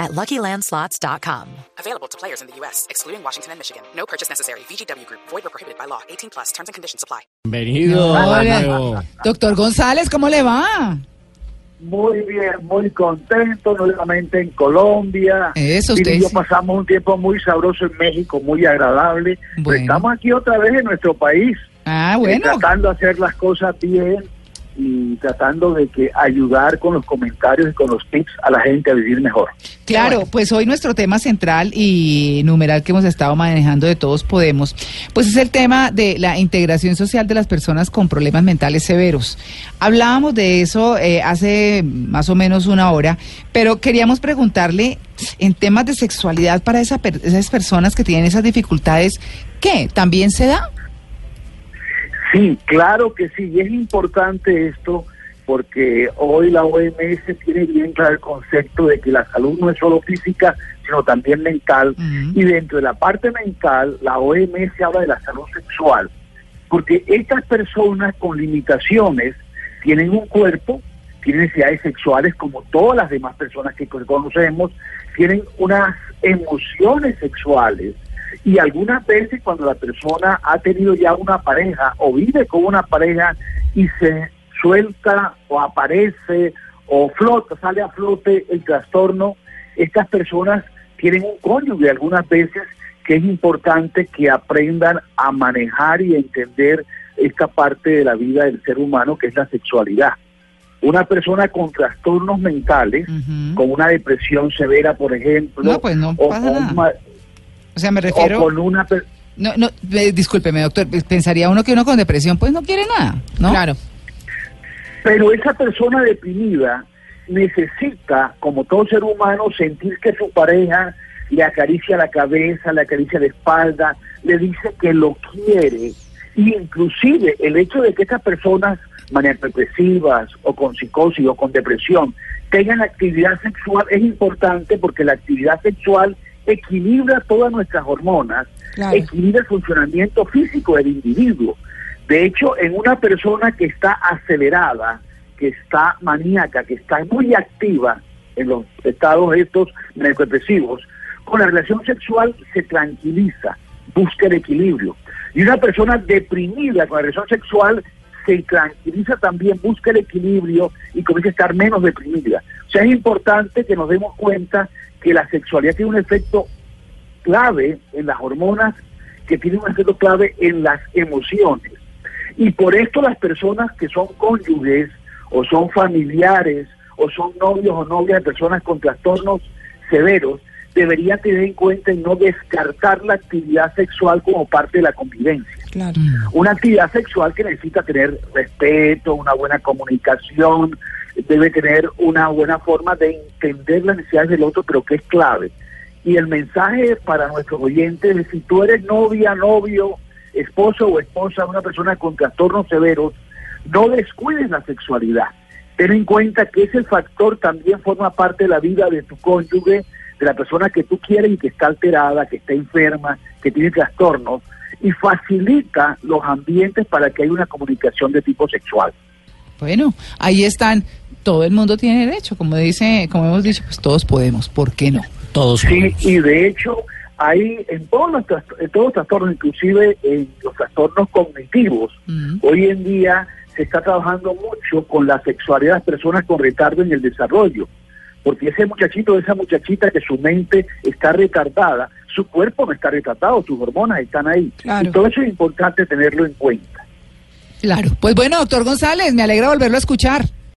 at LuckyLandSlots.com. Available to players in the U.S., excluding Washington and Michigan. No purchase necessary. VGW Group. Void or prohibited by law. 18 plus. Terms and conditions apply. Bienvenido. Hola. Doctor González, ¿cómo le va? Muy bien, muy contento, nuevamente en Colombia. Eso, usted y yo sí. pasamos un tiempo muy sabroso en México, muy agradable. Pero Bueno. estamos aquí otra vez en nuestro país, Ah, eh, bueno. tratando de hacer las cosas bien y tratando de que ayudar con los comentarios y con los tips a la gente a vivir mejor. Claro, pues hoy nuestro tema central y numeral que hemos estado manejando de Todos Podemos, pues es el tema de la integración social de las personas con problemas mentales severos. Hablábamos de eso eh, hace más o menos una hora, pero queríamos preguntarle en temas de sexualidad para esa per- esas personas que tienen esas dificultades, ¿qué? ¿También se da? Sí, claro que sí, y es importante esto porque hoy la OMS tiene bien claro el concepto de que la salud no es solo física, sino también mental. Y dentro de la parte mental, la OMS habla de la salud sexual, porque estas personas con limitaciones tienen un cuerpo, tienen necesidades sexuales como todas las demás personas que conocemos, tienen unas emociones sexuales y algunas veces cuando la persona ha tenido ya una pareja o vive con una pareja y se suelta o aparece o flota, sale a flote el trastorno, estas personas tienen un cónyuge algunas veces que es importante que aprendan a manejar y entender esta parte de la vida del ser humano que es la sexualidad. Una persona con trastornos mentales, Ujú. con una depresión severa, por ejemplo, No, pues no o, O sea, me o refiero... con una per- No, no, eh, discúlpeme, doctor, pensaría uno que uno con depresión pues no quiere nada, ¿no? Claro. Pero esa persona deprimida necesita, como todo ser humano, sentir que su pareja le acaricia la cabeza, le acaricia la espalda, le dice que lo quiere. Y inclusive el hecho de que estas personas maniacodepresivas o con psicosis o con depresión tengan actividad sexual es importante porque la actividad sexual equilibra todas nuestras hormonas, Claro. equilibra el funcionamiento físico del individuo. De hecho, en una persona que está acelerada, que está maníaca, que está muy activa en los estados estos depresivos, con la relación sexual se tranquiliza, busca el equilibrio. Y una persona deprimida con la relación sexual se tranquiliza también, busca el equilibrio y comienza a estar menos deprimida. O sea, es importante que nos demos cuenta que la sexualidad tiene un efecto clave en las hormonas, que tiene un efecto clave en las emociones. Y por esto las personas que son cónyuges o son familiares o son novios o novias de personas con trastornos severos deberían tener en cuenta y no descartar la actividad sexual como parte de la convivencia. Claro. Una actividad sexual que necesita tener respeto, una buena comunicación, debe tener una buena forma de entender las necesidades del otro, pero que es clave. Y el mensaje para nuestros oyentes es si tú eres novia, novio, esposo o esposa de una persona con trastornos severos, no descuides la sexualidad. Ten en cuenta que ese factor también forma parte de la vida de tu cónyuge, de la persona que tú quieres y que está alterada, que está enferma, que tiene trastornos, y facilita los ambientes para que haya una comunicación de tipo sexual. Bueno, ahí están. Todo el mundo tiene derecho, como dice, como hemos dicho, pues todos podemos. ¿Por qué no? Todos Sí, podemos. y de hecho, hay en todos los, en todos los trastornos, inclusive en los trastornos cognitivos, Mm. hoy en día se está trabajando mucho con la sexualidad de las personas con retardo en el desarrollo. Porque ese muchachito, esa muchachita que su mente está retardada, su cuerpo no está retardado, sus hormonas están ahí. Claro. Y todo eso es importante tenerlo en cuenta. Claro. Pues bueno, doctor González, me alegra volverlo a escuchar.